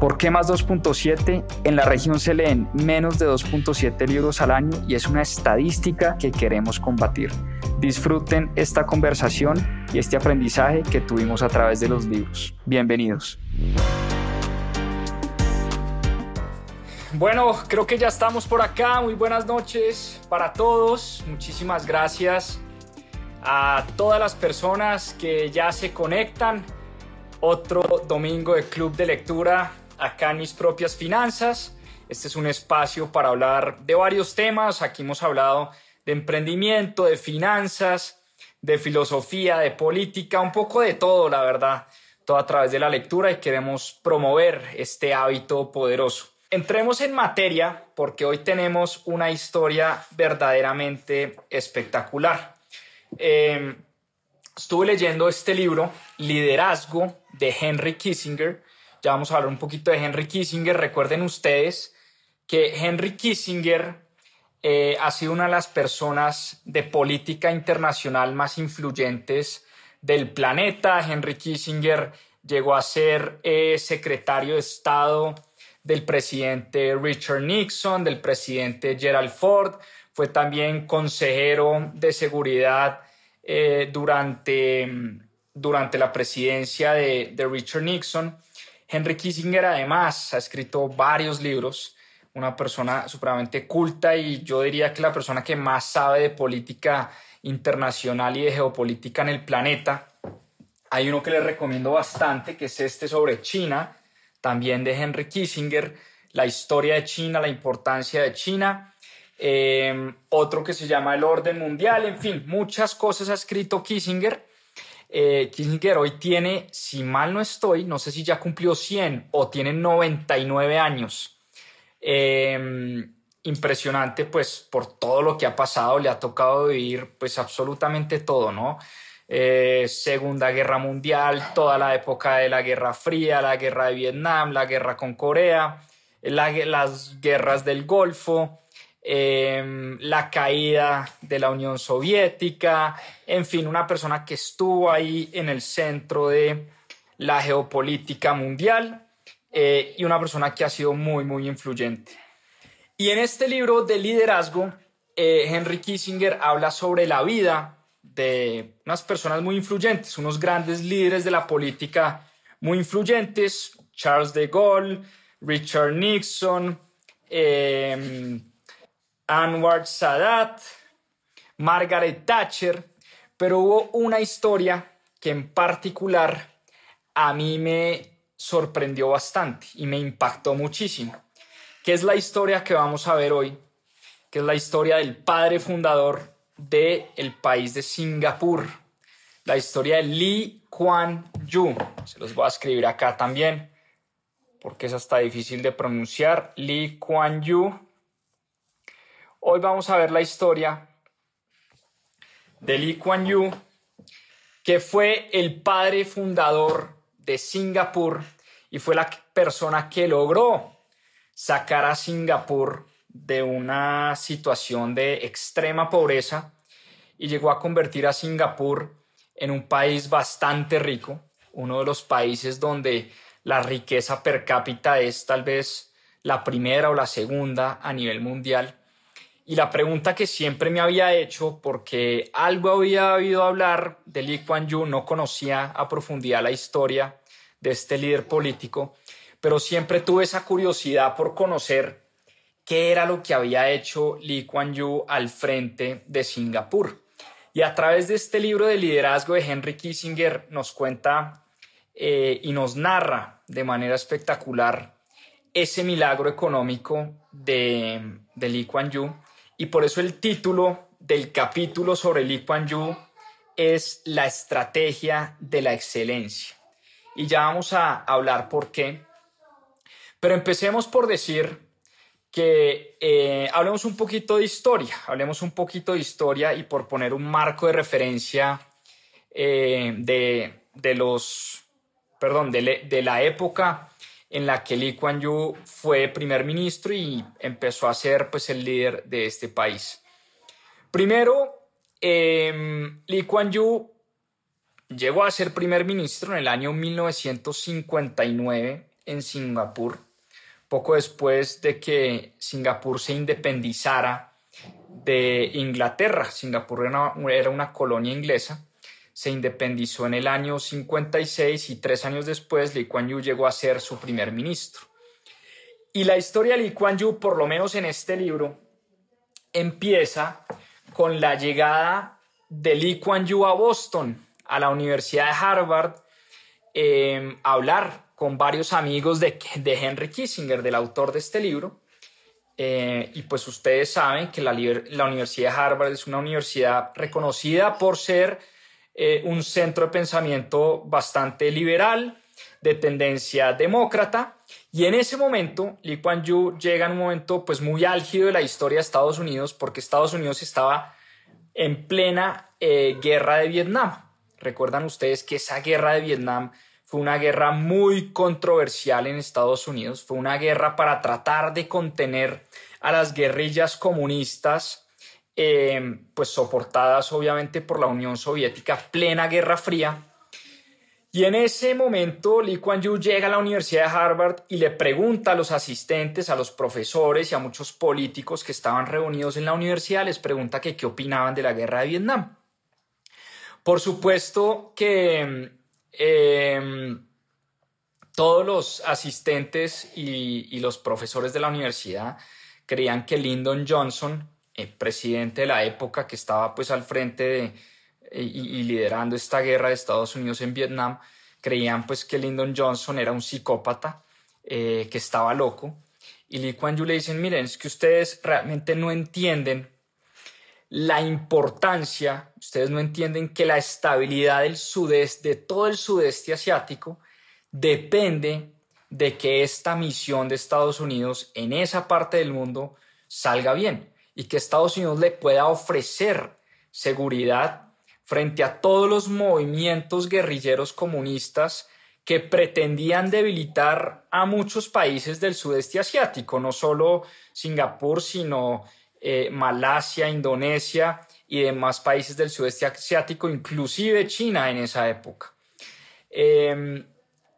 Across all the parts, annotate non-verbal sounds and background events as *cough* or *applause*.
¿Por qué más 2.7? En la región se leen menos de 2.7 libros al año y es una estadística que queremos combatir. Disfruten esta conversación y este aprendizaje que tuvimos a través de los libros. Bienvenidos. Bueno, creo que ya estamos por acá. Muy buenas noches para todos. Muchísimas gracias a todas las personas que ya se conectan. Otro domingo de Club de Lectura acá en mis propias finanzas. Este es un espacio para hablar de varios temas. Aquí hemos hablado de emprendimiento, de finanzas, de filosofía, de política, un poco de todo, la verdad, todo a través de la lectura y queremos promover este hábito poderoso. Entremos en materia porque hoy tenemos una historia verdaderamente espectacular. Em, estuve leyendo este libro, Liderazgo, de Henry Kissinger, ya vamos a hablar un poquito de Henry Kissinger. Recuerden ustedes que Henry Kissinger eh, ha sido una de las personas de política internacional más influyentes del planeta. Henry Kissinger llegó a ser eh, secretario de Estado del presidente Richard Nixon, del presidente Gerald Ford, fue también consejero de seguridad eh, durante, durante la presidencia de, de Richard Nixon Henry Kissinger además ha escrito varios libros, una persona supremamente culta y yo diría que la persona que más sabe de política internacional y de geopolítica en el planeta. Hay uno que le recomiendo bastante, que es este sobre China, también de Henry Kissinger, la historia de China, la importancia de China. Eh, otro que se llama El Orden Mundial, en fin, muchas cosas ha escrito Kissinger eh, Kissinger hoy tiene, si mal no estoy, no sé si ya cumplió 100 o tiene 99 años. Em, impresionante, pues por todo lo que ha pasado, le ha tocado vivir pues absolutamente todo, ¿no? Eh, Segunda Guerra Mundial, toda la época de la Guerra Fría, la Guerra de Vietnam, la guerra con Corea, las guerras del Golfo, Em, la caída de la Unión Soviética, en fin, una persona que estuvo ahí en el centro de la geopolítica mundial eh, y una persona que ha sido muy, muy influyente. Y en este libro de liderazgo, eh, Henry Kissinger habla sobre la vida de unas personas muy influyentes, unos grandes líderes de la política muy influyentes, Charles de Gaulle, Richard Nixon, eh, Anwar Sadat, Margaret Thatcher, pero hubo una historia que en particular a mí me sorprendió bastante y me impactó muchísimo, que es la historia que vamos a ver hoy, que es la historia del padre fundador del el país de Singapur, la historia de Lee Kuan Yew. Se los voy a escribir acá también, porque es hasta difícil de pronunciar. Lee Kuan Yew Hoy vamos a ver la historia de Lee Kuan Yew, que fue el padre fundador de Singapur y fue la persona que logró sacar a Singapur de una situación de extrema pobreza y llegó a convertir a Singapur en un país bastante rico, uno de los países donde la riqueza per cápita es tal vez la primera o la segunda a nivel mundial y la pregunta que siempre me había hecho, porque algo había oído hablar de Lee Kuan Yew, no conocía a profundidad la historia de este líder político, pero siempre tuve esa curiosidad por conocer qué era lo que había hecho Lee Kuan Yew al frente de Singapur. Y a través de este libro de liderazgo de Henry Kissinger nos cuenta eh, y nos narra de manera espectacular ese milagro económico de, de Lee Kuan Yew y por eso el título del capítulo sobre Lee Kuan Yew es La estrategia de la excelencia. Y ya vamos a hablar por qué. Pero empecemos por decir que eh, hablemos un poquito de historia, hablemos un poquito de historia y por poner un marco de referencia eh, de, los, perdón, de, la época en la que Lee Kuan Yew fue primer ministro y empezó a ser pues el líder de este país. Primero, eh, Lee Kuan Yew llegó a ser primer ministro en el año 1959 en Singapur poco después de que Singapur se independizara de Inglaterra. Singapur era una, colonia inglesa. Se independizó en el año 56 y tres años después Lee Kuan Yew llegó a ser su primer ministro. Y la historia de Lee Kuan Yew, por lo menos en este libro, empieza con la llegada de Lee Kuan Yew a Boston, a la Universidad de Harvard, eh, a hablar con varios amigos de, de Henry Kissinger, del autor de este libro. Eh, y pues ustedes saben que la, la, Universidad de Harvard es una universidad reconocida por ser eh, un centro de pensamiento bastante liberal, de tendencia demócrata. Y en ese momento, Lee Kuan Yew llega en un momento pues muy álgido de la historia de Estados Unidos porque Estados Unidos estaba en plena eh, guerra de Vietnam. Recuerdan ustedes que esa guerra de Vietnam fue una guerra muy controversial en Estados Unidos, fue una guerra para tratar de contener a las guerrillas comunistas, eh, pues soportadas obviamente por la Unión Soviética, plena Guerra Fría. Y en ese momento Lee Kuan Yew llega a la Universidad de Harvard y le pregunta a los asistentes, a los profesores y a muchos políticos que estaban reunidos en la universidad, les pregunta que qué opinaban de la guerra de Vietnam. Por supuesto que Em, todos los asistentes y, los profesores de la universidad creían que Lyndon Johnson, el presidente de la época que estaba pues al frente de, y, liderando esta guerra de Estados Unidos en Vietnam, creían pues que Lyndon Johnson era un psicópata, eh, que estaba loco. Y Lee Kuan Yew le dicen, miren, es que ustedes realmente no entienden la importancia, ustedes no entienden que la estabilidad del sudeste, de todo el sudeste asiático, depende de que esta misión de Estados Unidos en esa parte del mundo salga bien y que Estados Unidos le pueda ofrecer seguridad frente a todos los movimientos guerrilleros comunistas que pretendían debilitar a muchos países del sudeste asiático, no solo Singapur, sino eh, Malasia, Indonesia y demás países del sudeste asiático, inclusive China en esa época. Em,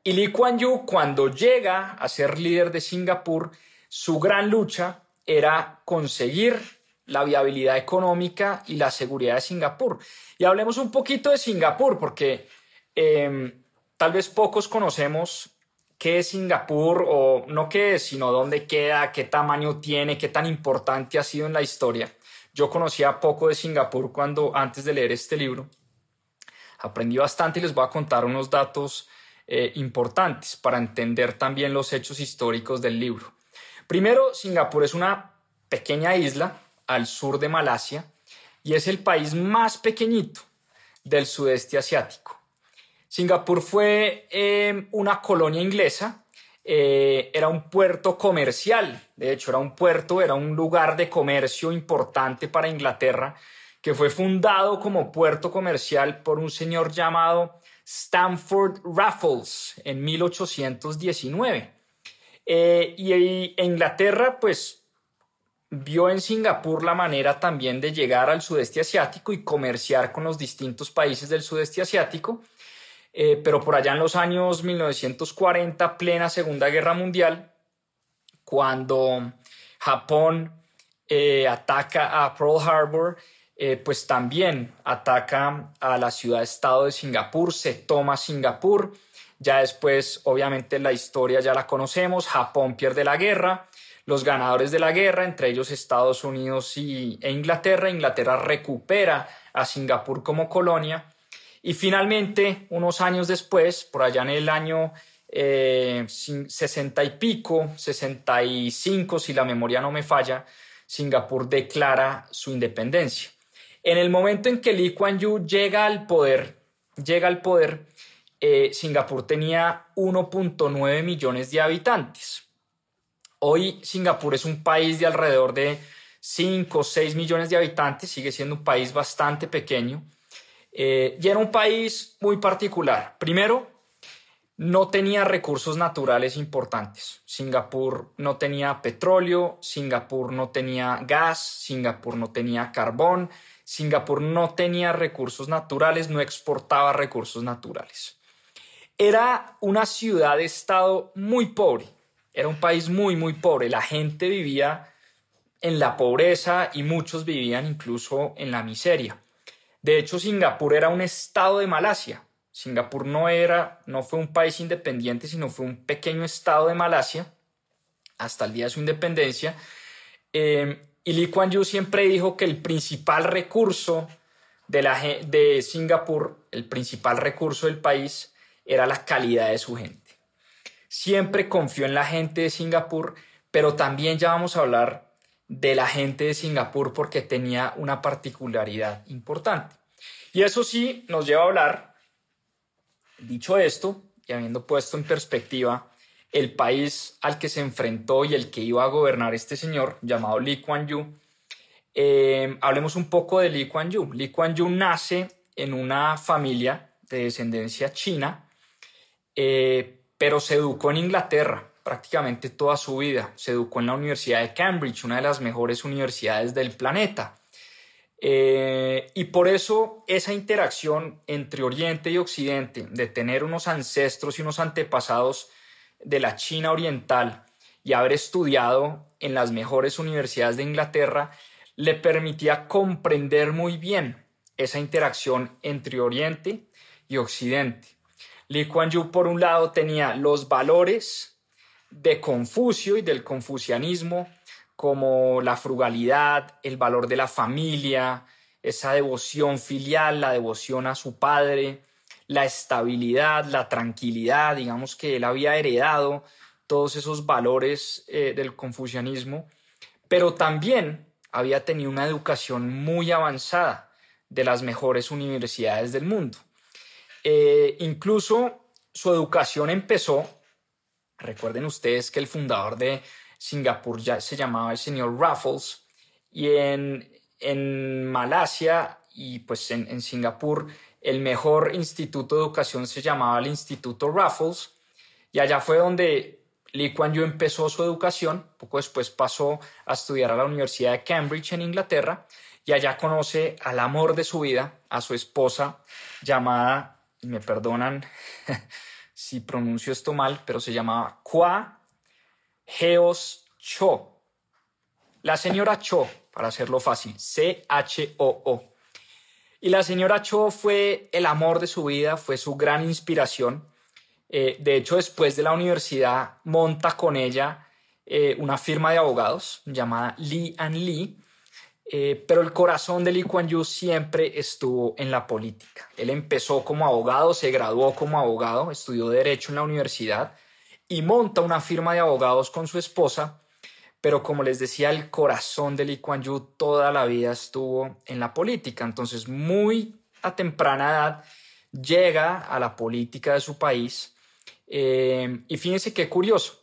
y Lee Kuan Yew, cuando llega a ser líder de Singapur, su gran lucha era conseguir la viabilidad económica y la seguridad de Singapur. Y hablemos un poquito de Singapur, porque em, tal vez pocos conocemos qué es Singapur o no qué es, sino dónde queda, qué tamaño tiene, qué tan importante ha sido en la historia. Yo conocía poco de Singapur cuando antes de leer este libro. Aprendí bastante y les voy a contar unos datos eh, importantes para entender también los hechos históricos del libro. Primero, Singapur es una pequeña isla al sur de Malasia y es el país más pequeñito del sudeste asiático. Singapur fue eh, una colonia inglesa, eh, era un puerto comercial, de hecho era un puerto, era un lugar de comercio importante para Inglaterra, que fue fundado como puerto comercial por un señor llamado Stamford Raffles en 1819. Eh, y Inglaterra, pues, vio en Singapur la manera también de llegar al sudeste asiático y comerciar con los distintos países del sudeste asiático. Eh, pero por allá en los años 1940, plena Segunda Guerra Mundial, cuando Japón eh, ataca a Pearl Harbor, pues también ataca a la ciudad-estado de Singapur, se toma Singapur, ya después obviamente la historia ya la conocemos, Japón pierde la guerra, los ganadores de la guerra, entre ellos Estados Unidos y, e Inglaterra, Inglaterra recupera a Singapur como colonia. Y finalmente, unos años después, por allá en el año eh, 60 y pico, 65, si la memoria no me falla, Singapur declara su independencia. En el momento en que Lee Kuan Yew llega al poder, llega al poder, eh, Singapur tenía 1.9 millones de habitantes. Hoy Singapur es un país de alrededor de 5 o 6 millones de habitantes, sigue siendo un país bastante pequeño eh, y era un país muy particular. Primero, no tenía recursos naturales importantes. Singapur no tenía petróleo, Singapur no tenía gas, Singapur no tenía carbón, Singapur no tenía recursos naturales, no exportaba recursos naturales. Era una ciudad-estado muy pobre, era un país muy, muy pobre. La gente vivía en la pobreza y muchos vivían incluso en la miseria. De hecho, Singapur era un estado de Malasia, Singapur no era, no fue un país independiente, sino fue un pequeño estado de Malasia hasta el día de su independencia. Em, y Lee Kuan Yew siempre dijo que el principal recurso de, de Singapur, el principal recurso del país, era la calidad de su gente. Siempre confió en la gente de Singapur, pero también ya vamos a hablar de la gente de Singapur porque tenía una particularidad importante. Y eso sí nos lleva a hablar Dicho esto, y habiendo puesto en perspectiva el país al que se enfrentó y el que iba a gobernar este señor llamado Lee Kuan Yew, eh, hablemos un poco de Lee Kuan Yew. Lee Kuan Yew nace en una familia de descendencia china, eh, pero se educó en Inglaterra prácticamente toda su vida. Se educó en la Universidad de Cambridge, una de las mejores universidades del planeta. Eh, y por eso esa interacción entre Oriente y Occidente, de tener unos ancestros y unos antepasados de la China oriental y haber estudiado en las mejores universidades de Inglaterra, le permitía comprender muy bien esa interacción entre Oriente y Occidente. Li Kuan Yew, por un lado, tenía los valores de Confucio y del confucianismo, como la frugalidad, el valor de la familia, esa devoción filial, la devoción a su padre, la estabilidad, la tranquilidad, digamos que él había heredado todos esos valores eh, del confucianismo, pero también había tenido una educación muy avanzada de las mejores universidades del mundo. Eh, incluso su educación empezó, recuerden ustedes que el fundador de Singapur ya se llamaba el señor Raffles y en, en Malasia y pues en, en, Singapur el mejor instituto de educación se llamaba el Instituto Raffles y allá fue donde Lee Kuan Yew empezó su educación, poco después pasó a estudiar a la Universidad de Cambridge en Inglaterra y allá conoce al amor de su vida, a su esposa llamada, me perdonan *laughs* si pronuncio esto mal, pero se llamaba Kwa Geos Cho. La señora Cho, para hacerlo fácil, C-H-O-O. Y la señora Cho fue el amor de su vida, fue su gran inspiración. Eh, de hecho, después de la universidad, monta con ella eh, una firma de abogados llamada Lee and Lee. Eh, pero el corazón de Lee Kuan Yew siempre estuvo en la política. Él empezó como abogado, se graduó como abogado, estudió Derecho en la universidad y monta una firma de abogados con su esposa, pero como les decía, el corazón de Lee Kuan Yew toda la vida estuvo en la política, entonces muy a temprana edad llega a la política de su país. Eh, y fíjense qué curioso,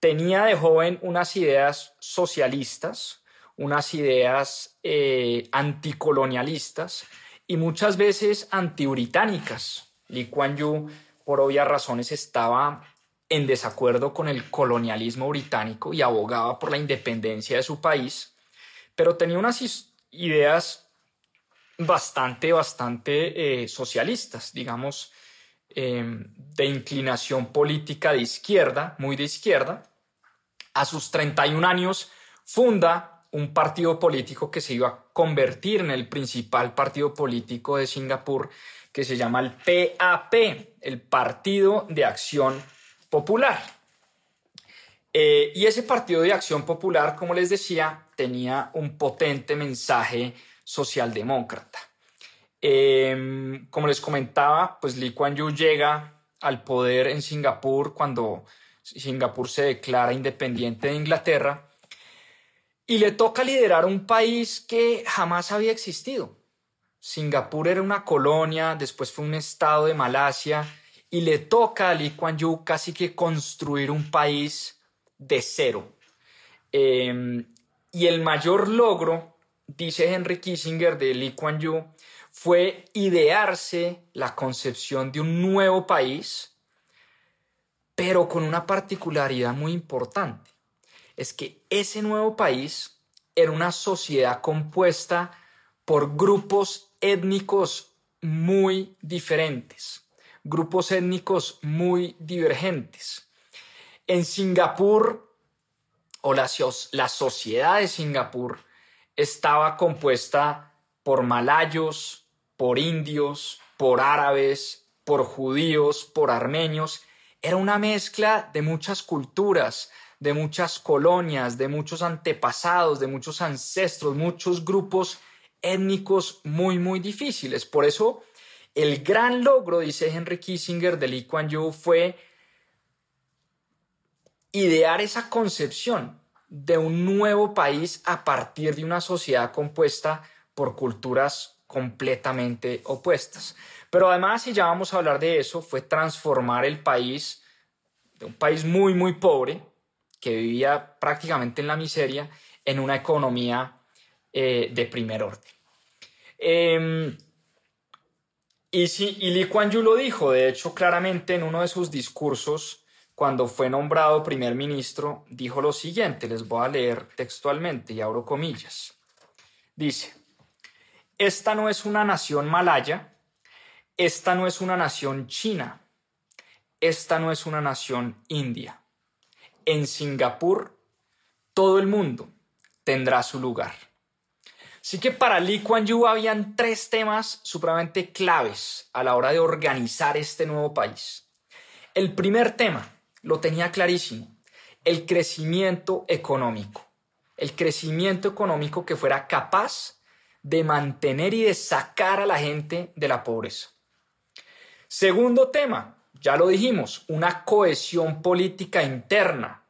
tenía de joven unas ideas socialistas, unas ideas eh, anticolonialistas y muchas veces antibritánicas. Lee Kuan Yew, por obvias razones, estaba en desacuerdo con el colonialismo británico y abogaba por la independencia de su país, pero tenía unas ideas bastante, bastante eh, socialistas, digamos, em, de inclinación política de izquierda, muy de izquierda. A sus 31 años funda un partido político que se iba a convertir en el principal partido político de Singapur, que se llama el PAP, el Partido de Acción Popular. Eh, y ese Partido de Acción Popular, como les decía, tenía un potente mensaje socialdemócrata. Em, como les comentaba, pues Lee Kuan Yew llega al poder en Singapur cuando Singapur se declara independiente de Inglaterra y le toca liderar un país que jamás había existido. Singapur era una colonia, después fue un estado de Malasia y le toca a Lee Kuan Yew casi que construir un país de cero. Em, y el mayor logro, dice Henry Kissinger de Lee Kuan Yew, fue idearse la concepción de un nuevo país, pero con una particularidad muy importante. Es que ese nuevo país era una sociedad compuesta por grupos étnicos muy diferentes, grupos étnicos muy divergentes. En Singapur, o la, la sociedad de Singapur, estaba compuesta por malayos, por indios, por árabes, por judíos, por armenios. Era una mezcla de muchas culturas, de muchas colonias, de muchos antepasados, de muchos ancestros, muchos grupos étnicos muy, muy difíciles. Por eso, el gran logro, dice Henry Kissinger de Lee Kuan fue idear esa concepción de un nuevo país a partir de una sociedad compuesta por culturas completamente opuestas. Pero además, si ya vamos a hablar de eso, fue transformar el país de un país muy, muy pobre, que vivía prácticamente en la miseria, en una economía eh, de primer orden. Em, y, si, y Lee Kuan Yew lo dijo, de hecho, claramente en uno de sus discursos, cuando fue nombrado primer ministro, dijo lo siguiente, les voy a leer textualmente y abro comillas. Dice, esta no es una nación malaya, esta no es una nación china, esta no es una nación india en Singapur, todo el mundo tendrá su lugar. Así que para Lee Kuan Yew habían tres temas supremamente claves a la hora de organizar este nuevo país. El primer tema lo tenía clarísimo, el crecimiento económico. El crecimiento económico que fuera capaz de mantener y de sacar a la gente de la pobreza. Segundo tema, ya lo dijimos, una cohesión política interna.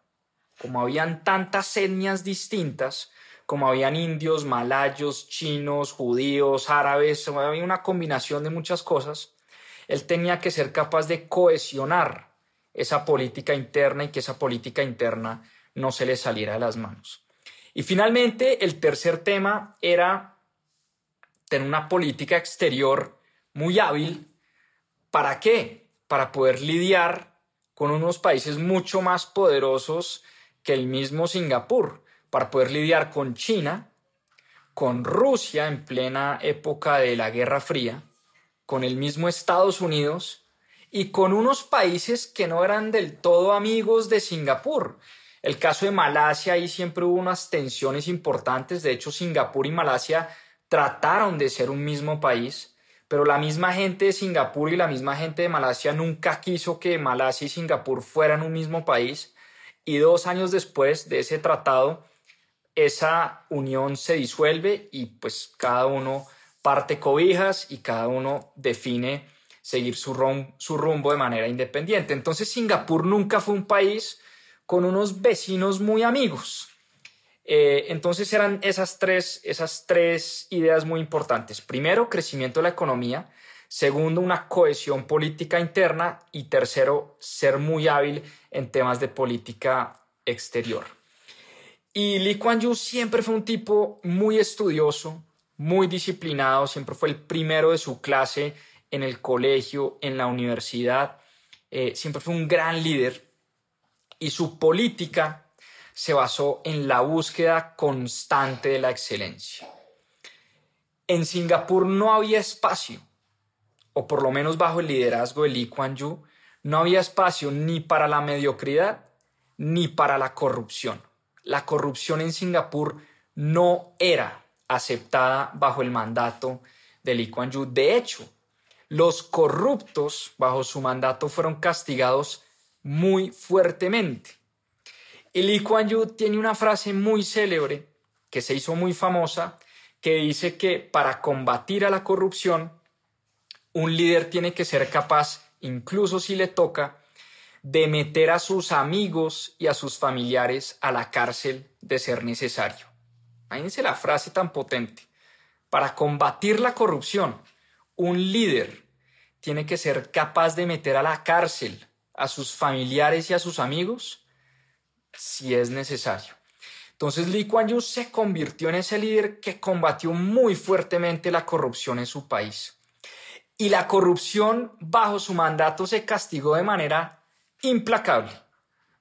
Como habían tantas etnias distintas, como habían indios, malayos, chinos, judíos, árabes, había una combinación de muchas cosas, él tenía que ser capaz de cohesionar esa política interna y que esa política interna no se le saliera de las manos. Y finalmente, el tercer tema era tener una política exterior muy hábil. ¿Para qué? Para poder lidiar con unos países mucho más poderosos que el mismo Singapur, para poder lidiar con China, con Rusia en plena época de la Guerra Fría, con el mismo Estados Unidos y con unos países que no eran del todo amigos de Singapur. El caso de Malasia, ahí siempre hubo unas tensiones importantes, de hecho Singapur y Malasia trataron de ser un mismo país, pero la misma gente de Singapur y la misma gente de Malasia nunca quiso que Malasia y Singapur fueran un mismo país y dos años después de ese tratado esa unión se disuelve y pues cada uno parte cobijas y cada uno define seguir su, su rumbo de manera independiente. Entonces Singapur nunca fue un país con unos vecinos muy amigos. Eh, entonces eran esas tres, esas tres ideas muy importantes. Primero, crecimiento de la economía. Segundo, una cohesión política interna. Y tercero, ser muy hábil en temas de política exterior. Y Lee Kuan Yew siempre fue un tipo muy estudioso, muy disciplinado, siempre fue el primero de su clase en el colegio, en la universidad, eh, siempre fue un gran líder y su política se basó en la búsqueda constante de la excelencia. En Singapur no había espacio, o por lo menos bajo el liderazgo de Lee Kuan Yew, no había espacio ni para la mediocridad ni para la corrupción. La corrupción en Singapur no era aceptada bajo el mandato de Lee Kuan Yew. De hecho, los corruptos bajo su mandato fueron castigados muy fuertemente. Y Lee Kuan tiene una frase muy célebre que se hizo muy famosa que dice que para combatir a la corrupción un líder tiene que ser capaz, incluso si le toca, de meter a sus amigos y a sus familiares a la cárcel de ser necesario. Imagínense la frase tan potente. Para combatir la corrupción, un líder tiene que ser capaz de meter a la cárcel a sus familiares y a sus amigos si es necesario. Entonces Lee Kuan Yew se convirtió en ese líder que combatió muy fuertemente la corrupción en su país. Y la corrupción bajo su mandato se castigó de manera implacable.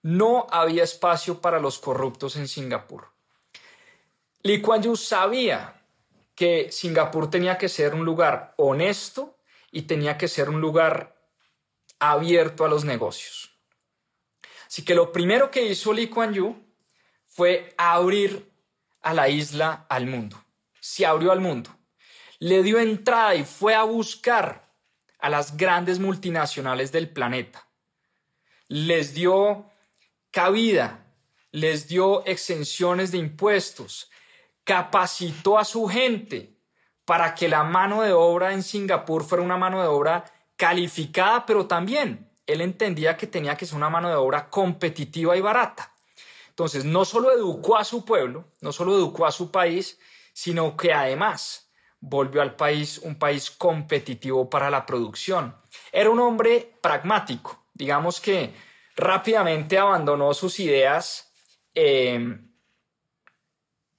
No había espacio para los corruptos en Singapur. Lee Kuan Yew sabía que Singapur tenía que ser un lugar honesto y tenía que ser un lugar abierto a los negocios. Así que lo primero que hizo Lee Kuan Yew fue abrir a la isla al mundo. Se abrió al mundo. Le dio entrada y fue a buscar a las grandes multinacionales del planeta. Les dio cabida, les dio exenciones de impuestos, capacitó a su gente para que la mano de obra en Singapur fuera una mano de obra calificada, pero también él entendía que tenía que ser una mano de obra competitiva y barata. Entonces, no solo educó a su pueblo, no solo educó a su país, sino que además volvió al país un país competitivo para la producción. Era un hombre pragmático, digamos que rápidamente abandonó sus ideas, em,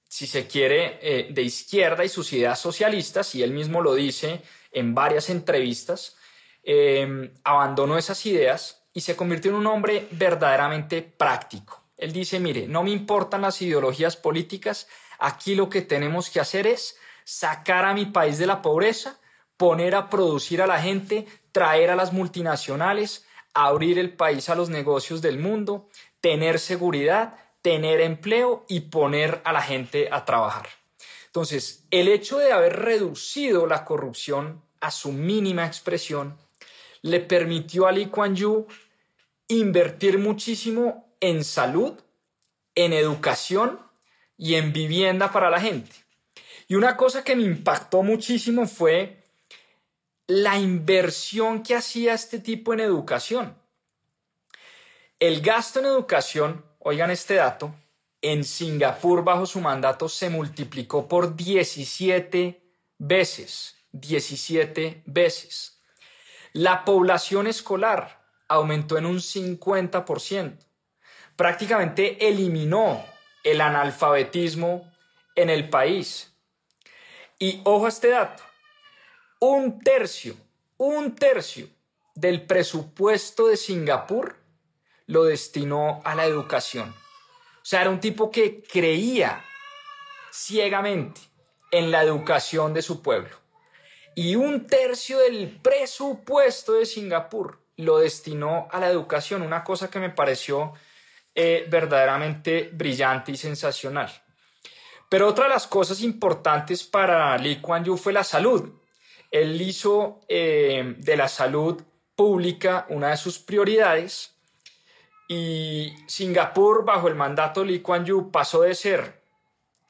si se quiere, eh, de izquierda y sus ideas socialistas, y él mismo lo dice en varias entrevistas, em, abandonó esas ideas y se convirtió en un hombre verdaderamente práctico. Él dice, mire, no me importan las ideologías políticas, aquí lo que tenemos que hacer es sacar a mi país de la pobreza, poner a producir a la gente, traer a las multinacionales, abrir el país a los negocios del mundo, tener seguridad, tener empleo y poner a la gente a trabajar. Entonces, el hecho de haber reducido la corrupción a su mínima expresión le permitió a Lee Kuan Yew invertir muchísimo en salud, en educación y en vivienda para la gente. Y una cosa que me impactó muchísimo fue la inversión que hacía este tipo en educación. El gasto en educación, oigan este dato, en Singapur bajo su mandato se multiplicó por 17 veces, 17 veces. La población escolar aumentó en un 50% prácticamente eliminó el analfabetismo en el país. Y ojo a este dato, un tercio, un tercio del presupuesto de Singapur lo destinó a la educación. O sea, era un tipo que creía ciegamente en la educación de su pueblo. Y un tercio del presupuesto de Singapur lo destinó a la educación, una cosa que me pareció eh, verdaderamente brillante y sensacional. Pero otra de las cosas importantes para Lee Kuan Yew fue la salud. Él hizo eh, de la salud pública una de sus prioridades y Singapur, bajo el mandato de Lee Kuan Yew, pasó de ser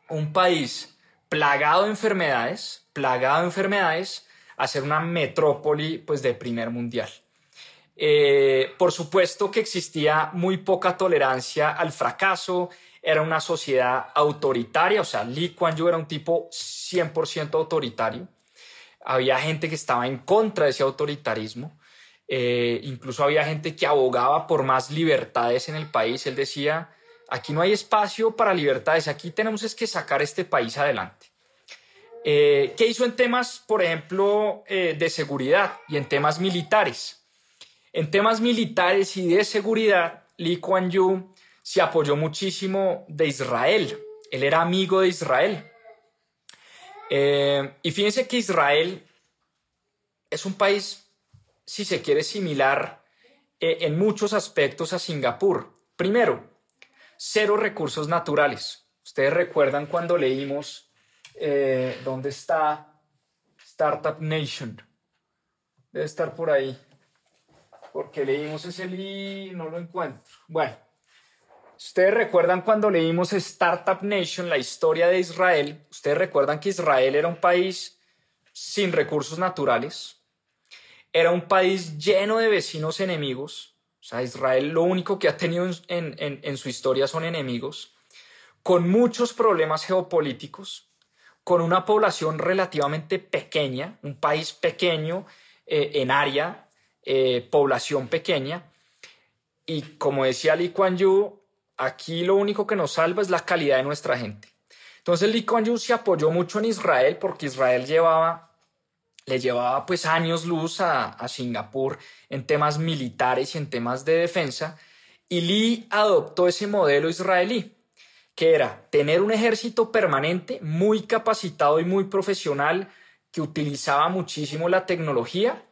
un país plagado de enfermedades, plagado de enfermedades, a ser una metrópoli pues, de primer mundial. Eh, por supuesto que existía muy poca tolerancia al fracaso, era una sociedad autoritaria, o sea, Lee Kuan Yew era un tipo 100% autoritario. Había gente que estaba en contra de ese autoritarismo. Eh, incluso había gente que abogaba por más libertades en el país. Él decía, aquí no hay espacio para libertades, aquí tenemos es que sacar este país adelante. Eh, ¿Qué hizo en temas, por ejemplo, de seguridad y en temas militares? En temas militares y de seguridad, Lee Kuan Yew se apoyó muchísimo de Israel. Él era amigo de Israel. Eh, y fíjense que Israel es un país, si se quiere, similar eh, en muchos aspectos a Singapur. Primero, cero recursos naturales. Ustedes recuerdan cuando leímos eh, dónde está Startup Nation. Debe estar por ahí porque leímos ese libro, no lo encuentro. Bueno, ustedes recuerdan cuando leímos Startup Nation, la historia de Israel, ustedes recuerdan que Israel era un país sin recursos naturales, era un país lleno de vecinos enemigos, o sea, Israel lo único que ha tenido en, en su historia son enemigos, con muchos problemas geopolíticos, con una población relativamente pequeña, un país pequeño eh, en área, eh, población pequeña. Y como decía Lee Kuan Yew, aquí lo único que nos salva es la calidad de nuestra gente. Entonces Lee Kuan Yew se apoyó mucho en Israel porque Israel llevaba, le llevaba pues años luz a, a Singapur en temas militares y en temas de defensa y Lee adoptó ese modelo israelí que era tener un ejército permanente muy capacitado y muy profesional que utilizaba muchísimo la tecnología,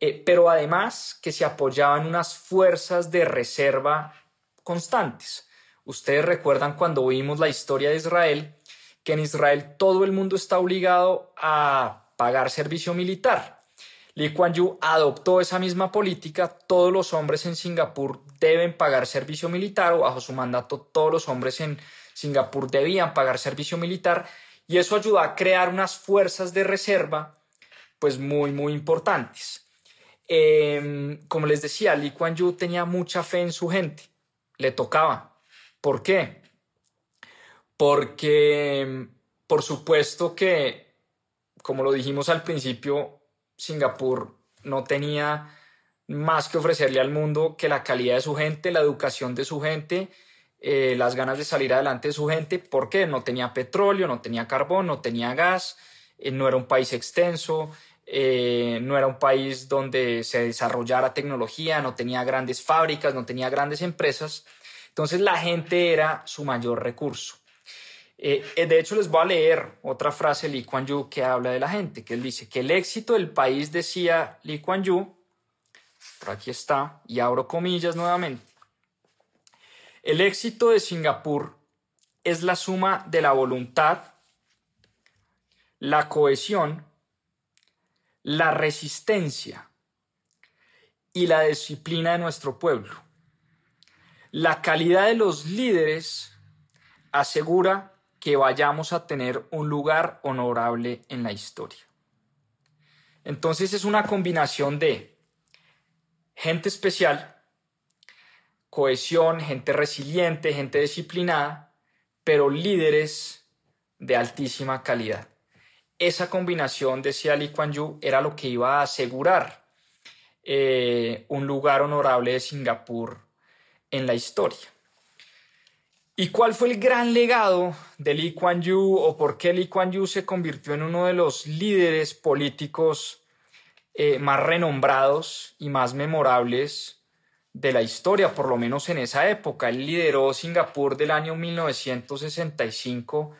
eh, pero además que se apoyaban unas fuerzas de reserva constantes. Ustedes recuerdan cuando vimos la historia de Israel, que en Israel todo el mundo está obligado a pagar servicio militar. Lee Kuan Yew adoptó esa misma política, todos los hombres en Singapur deben pagar servicio militar o bajo su mandato todos los hombres en Singapur debían pagar servicio militar y eso ayudó a crear unas fuerzas de reserva pues muy muy importantes. Em, como les decía, Lee Kuan Yew tenía mucha fe en su gente, le tocaba. ¿Por qué? Porque por supuesto que, como lo dijimos al principio, Singapur no tenía más que ofrecerle al mundo que la calidad de su gente, la educación de su gente, eh, las ganas de salir adelante de su gente, porque no tenía petróleo, no tenía carbón, no tenía gas, eh, no era un país extenso, eh, no era un país donde se desarrollara tecnología, no tenía grandes fábricas, no tenía grandes empresas. Entonces la gente era su mayor recurso. de hecho, les voy a leer otra frase de Lee Kuan Yew que habla de la gente, que él dice que el éxito del país, decía Lee Kuan Yew, aquí está, y abro comillas nuevamente, el éxito de Singapur es la suma de la voluntad, la cohesión, la resistencia y la disciplina de nuestro pueblo. La calidad de los líderes asegura que vayamos a tener un lugar honorable en la historia. Entonces es una combinación de gente especial, cohesión, gente resiliente, gente disciplinada, pero líderes de altísima calidad. Esa combinación, decía Lee Kuan Yew, era lo que iba a asegurar eh, un lugar honorable de Singapur en la historia. ¿Y cuál fue el gran legado de Lee Kuan Yew o por qué Lee Kuan Yew se convirtió en uno de los líderes políticos eh, más renombrados y más memorables de la historia, por lo menos en esa época. Él lideró Singapur del año 1965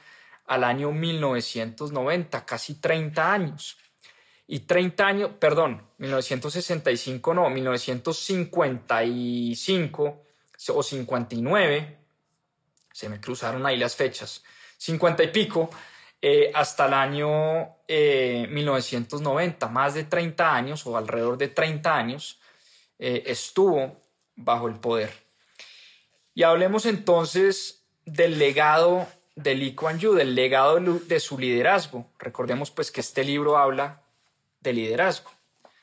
al año 1990, casi 30 años. Y 30 años, perdón, 1965 no, 1955 o 59, se me cruzaron ahí las fechas, 50 y pico, eh, hasta el año 1990, eh, más de 30 años o alrededor de 30 años, eh, estuvo bajo el poder. Y hablemos entonces del legado de Lee Kuan Yew, del legado de su liderazgo. Recordemos pues que este libro habla de liderazgo.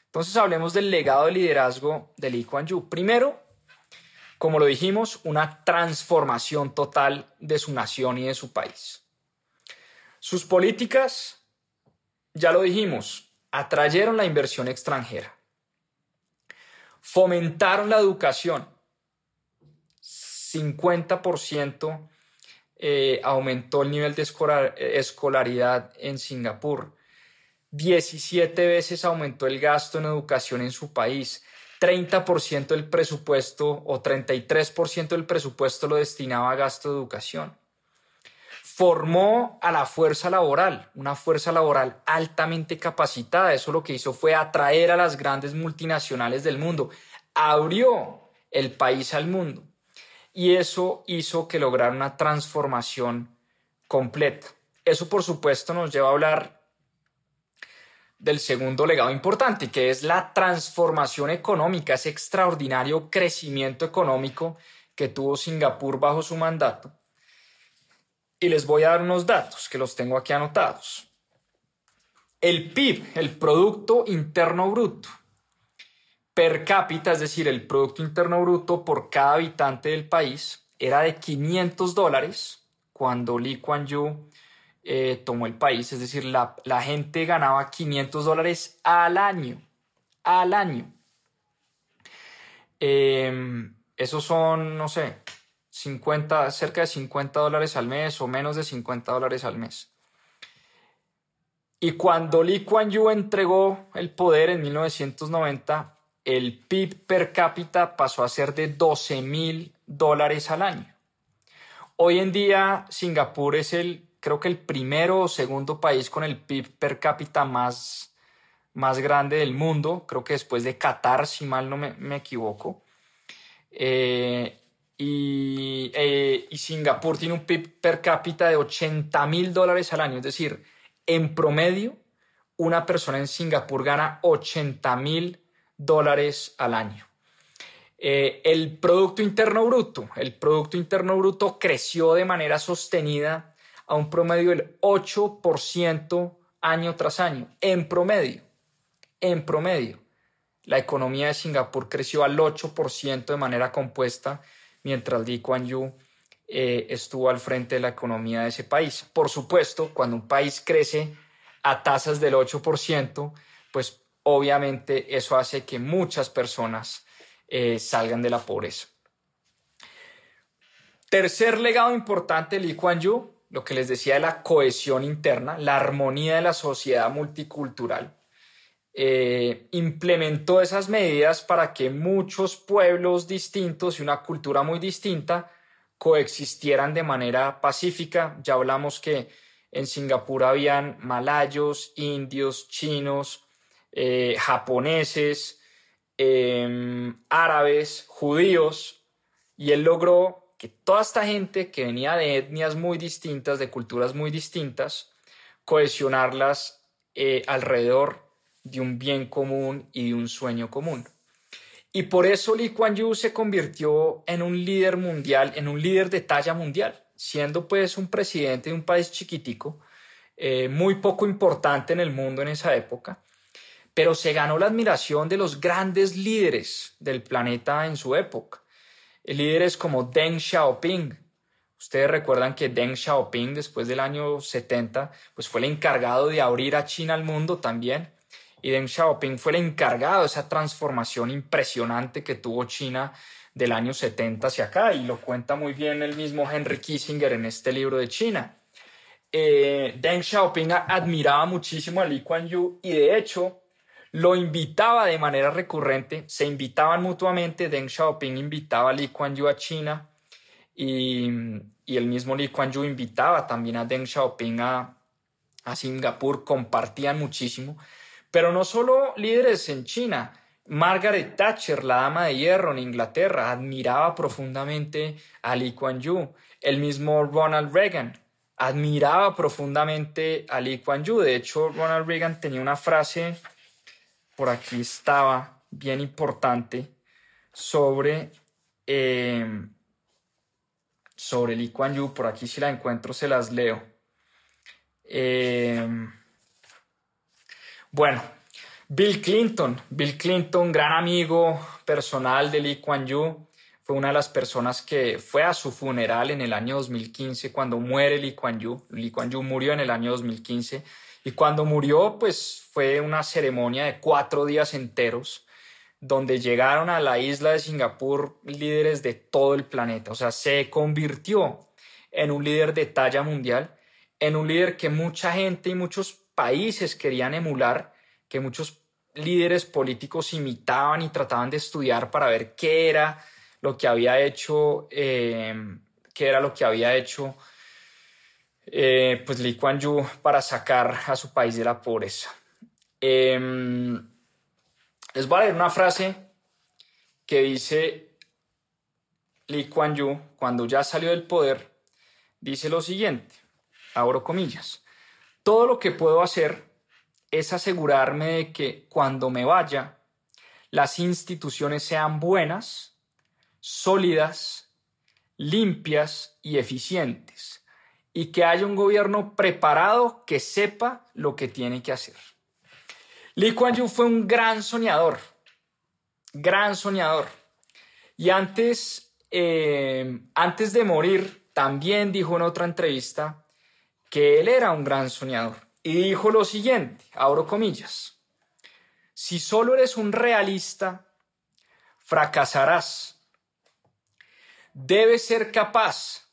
Entonces hablemos del legado de liderazgo de Lee Kuan Yew. Primero, como lo dijimos, una transformación total de su nación y de su país. Sus políticas, ya lo dijimos, atrayeron la inversión extranjera fomentaron la educación. 50% eh, aumentó el nivel de escolaridad en Singapur. 17 veces aumentó el gasto en educación en su país. 30% del presupuesto o 33% del presupuesto lo destinaba a gasto de educación formó a la fuerza laboral, una fuerza laboral altamente capacitada. Eso lo que hizo fue atraer a las grandes multinacionales del mundo, abrió el país al mundo y eso hizo que lograra una transformación completa. Eso, por supuesto, nos lleva a hablar del segundo legado importante, que es la transformación económica, ese extraordinario crecimiento económico que tuvo Singapur bajo su mandato y les voy a dar unos datos que los tengo aquí anotados. El PIB, el Producto Interno Bruto, per cápita, es decir, el Producto Interno Bruto por cada habitante del país, era de 500 dólares cuando Lee Kuan Yew eh, tomó el país, es decir, la, gente ganaba 500 dólares al año, al año. Em, esos son, no sé, 50, cerca de 50 dólares al mes o menos de 50 dólares al mes. Y cuando Lee Kuan Yew entregó el poder en 1990, el PIB per cápita pasó a ser de 12 mil dólares al año. Hoy en día Singapur es el, creo que el primero o segundo país con el PIB per cápita más, más grande del mundo, creo que después de Qatar, si mal no me, equivoco. Eh, y, eh, y, Singapur tiene un PIB per cápita de 80 mil dólares al año, es decir, en promedio, una persona en Singapur gana 80 mil dólares al año. Eh, el Producto Interno Bruto, el Producto Interno Bruto creció de manera sostenida a un promedio del 8% año tras año, en promedio, en promedio. La economía de Singapur creció al 8% de manera compuesta, mientras Lee Kuan Yew eh, estuvo al frente de la economía de ese país. Por supuesto, cuando un país crece a tasas del 8%, pues obviamente eso hace que muchas personas eh, salgan de la pobreza. Tercer legado importante de Lee Kuan Yew, lo que les decía de la cohesión interna, la armonía de la sociedad multicultural. Eh, implementó esas medidas para que muchos pueblos distintos y una cultura muy distinta coexistieran de manera pacífica. Ya hablamos que en Singapur habían malayos, indios, chinos, eh, japoneses, em, árabes, judíos, y él logró que toda esta gente que venía de etnias muy distintas, de culturas muy distintas, cohesionarlas eh, alrededor de un bien común y de un sueño común. Y por eso Lee Kuan Yew se convirtió en un líder mundial, en un líder de talla mundial, siendo pues un presidente de un país chiquitico, eh, muy poco importante en el mundo en esa época, pero se ganó la admiración de los grandes líderes del planeta en su época. Líderes como Deng Xiaoping. Ustedes recuerdan que Deng Xiaoping, después del año 70, pues fue el encargado de abrir a China al mundo también y Deng Xiaoping fue el encargado de esa transformación impresionante que tuvo China del año 70 hacia acá y lo cuenta muy bien el mismo Henry Kissinger en este libro de China. Eh, Deng Xiaoping admiraba muchísimo a Lee Kuan Yew y de hecho lo invitaba de manera recurrente, se invitaban mutuamente, Deng Xiaoping invitaba a Lee Kuan Yew a China y, y el mismo Lee Kuan Yew invitaba también a Deng Xiaoping a, a Singapur, compartían muchísimo. Pero no solo líderes en China. Margaret Thatcher, la dama de hierro en Inglaterra, admiraba profundamente a Lee Kuan. El mismo Ronald Reagan admiraba profundamente a Lee Kuan Yew. De hecho, Ronald Reagan tenía una frase, por aquí estaba, bien importante, sobre, eh, sobre Lee Kuan. Por aquí si la encuentro se las leo. Eh, bueno, Bill Clinton, Bill Clinton, gran amigo personal de Lee Kuan Yew, fue una de las personas que fue a su funeral en el año 2015 cuando muere Lee Kuan Yew. Lee Kuan Yew murió en el año 2015 y cuando murió pues fue una ceremonia de cuatro días enteros donde llegaron a la isla de Singapur líderes de todo el planeta. O sea, se convirtió en un líder de talla mundial, en un líder que mucha gente y muchos países querían emular, que muchos líderes políticos imitaban y trataban de estudiar para ver qué era lo que había hecho, eh, qué era lo que había hecho eh, pues Lee Kuan Yew para sacar a su país de la pobreza. Em, les voy a leer una frase que dice Lee Kuan Yew cuando ya salió del poder, dice lo siguiente, abro comillas, todo lo que puedo hacer es asegurarme de que cuando me vaya, las instituciones sean buenas, sólidas, limpias y eficientes, y que haya un gobierno preparado que sepa lo que tiene que hacer. Lee Kuan Yew fue un gran soñador, gran soñador. Y antes, eh, antes de morir, también dijo en otra entrevista que él era un gran soñador y dijo lo siguiente, abro comillas, si solo eres un realista, fracasarás. debes ser capaz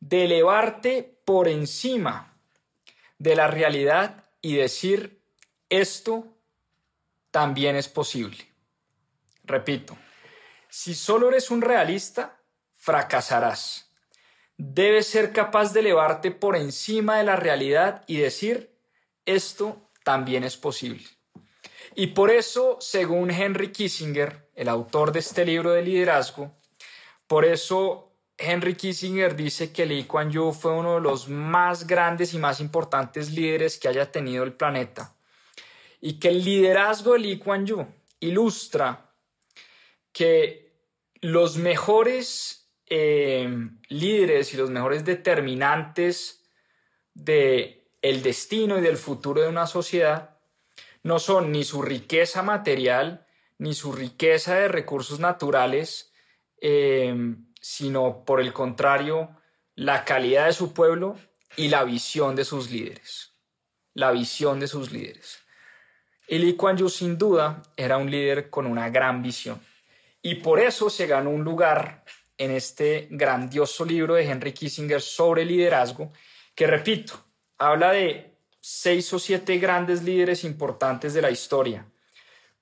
de elevarte por encima de la realidad y decir, esto también es posible. Repito, si solo eres un realista, fracasarás. Debes ser capaz de elevarte por encima de la realidad y decir, esto también es posible. Y por eso, según Henry Kissinger, el autor de este libro de liderazgo, por eso Henry Kissinger dice que Lee Kuan Yew fue uno de los más grandes y más importantes líderes que haya tenido el planeta. Y que el liderazgo de Lee Kuan Yew ilustra que los mejores eh, líderes y los mejores determinantes de el destino y del futuro de una sociedad no son ni su riqueza material, ni su riqueza de recursos naturales, eh, sino por el contrario, la calidad de su pueblo y la visión de sus líderes. La visión de sus líderes. Y Lee Kuan sin duda era un líder con una gran visión. Y por eso se ganó un lugar en este grandioso libro de Henry Kissinger sobre liderazgo, que repito, habla de seis o siete grandes líderes importantes de la historia.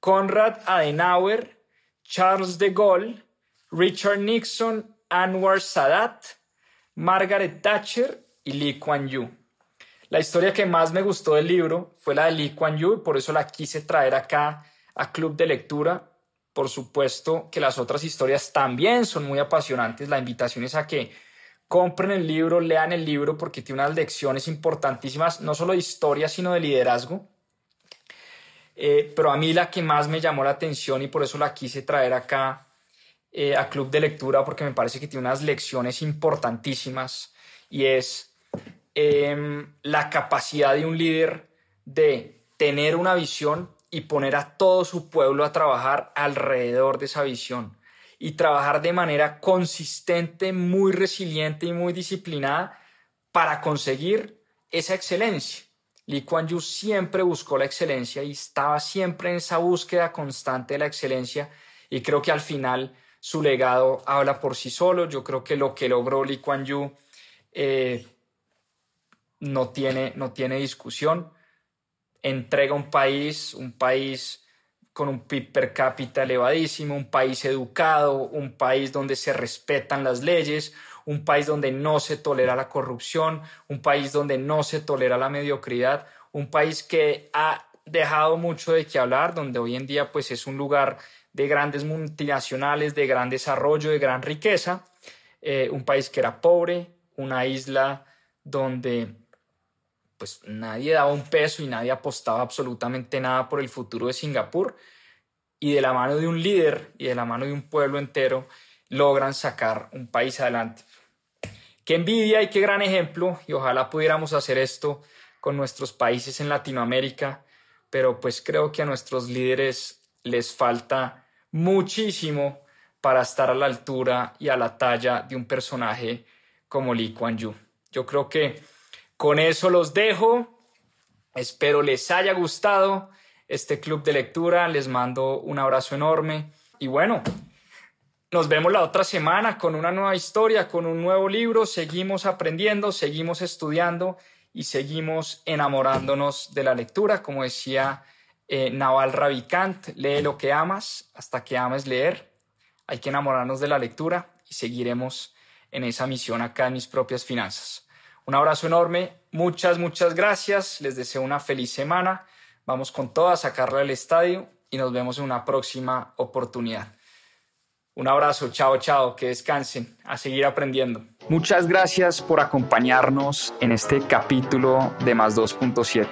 Konrad Adenauer, Charles de Gaulle, Richard Nixon, Anwar Sadat, Margaret Thatcher y Lee Kuan Yew. La historia que más me gustó del libro fue la de Lee Kuan Yew por eso la quise traer acá a Club de Lectura. Por supuesto que las otras historias también son muy apasionantes. La invitación es a que compren el libro, lean el libro porque tiene unas lecciones importantísimas, no solo de historia, sino de liderazgo. Eh, pero a mí la que más me llamó la atención y por eso la quise traer acá eh, a Club de Lectura porque me parece que tiene unas lecciones importantísimas y es em, la capacidad de un líder de tener una visión y poner a todo su pueblo a trabajar alrededor de esa visión y trabajar de manera consistente, muy resiliente y muy disciplinada para conseguir esa excelencia. Lee Kuan Yew siempre buscó la excelencia y estaba siempre en esa búsqueda constante de la excelencia y creo que al final su legado habla por sí solo. Yo creo que lo que logró Lee Kuan Yew eh, no, tiene, no tiene discusión. Entrega un país, un país con un PIB per cápita elevadísimo, un país educado, un país donde se respetan las leyes, un país donde no se tolera la corrupción, un país donde no se tolera la mediocridad, un país que ha dejado mucho de qué hablar, donde hoy en día pues es un lugar de grandes multinacionales, de gran desarrollo, de gran riqueza, eh, un país que era pobre, una isla donde pues nadie daba un peso y nadie apostaba absolutamente nada por el futuro de Singapur. Y de la mano de un líder y de la mano de un pueblo entero logran sacar un país adelante. Qué envidia y qué gran ejemplo. Y ojalá pudiéramos hacer esto con nuestros países en Latinoamérica. Pero pues creo que a nuestros líderes les falta muchísimo para estar a la altura y a la talla de un personaje como Lee Kuan Yew. Yo creo que con eso los dejo. Espero les haya gustado este club de lectura. Les mando un abrazo enorme. Y bueno, nos vemos la otra semana con una nueva historia, con un nuevo libro. Seguimos aprendiendo, seguimos estudiando y seguimos enamorándonos de la lectura. Como decía eh, Naval Ravikant, lee lo que amas hasta que ames leer. Hay que enamorarnos de la lectura y seguiremos en esa misión acá en mis propias finanzas. Un abrazo enorme, muchas, muchas gracias, les deseo una feliz semana, vamos con todo a sacarla del estadio y nos vemos en una próxima oportunidad. Un abrazo, chao, chao, que descansen, a seguir aprendiendo. Muchas gracias por acompañarnos en este capítulo de Más 2.7.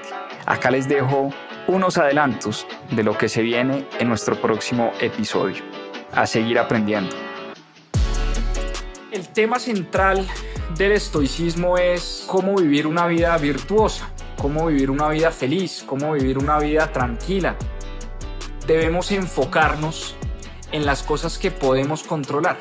Acá les dejo unos adelantos de lo que se viene en nuestro próximo episodio. A seguir aprendiendo. El tema central del estoicismo es cómo vivir una vida virtuosa, cómo vivir una vida feliz, cómo vivir una vida tranquila. Debemos enfocarnos en las cosas que podemos controlar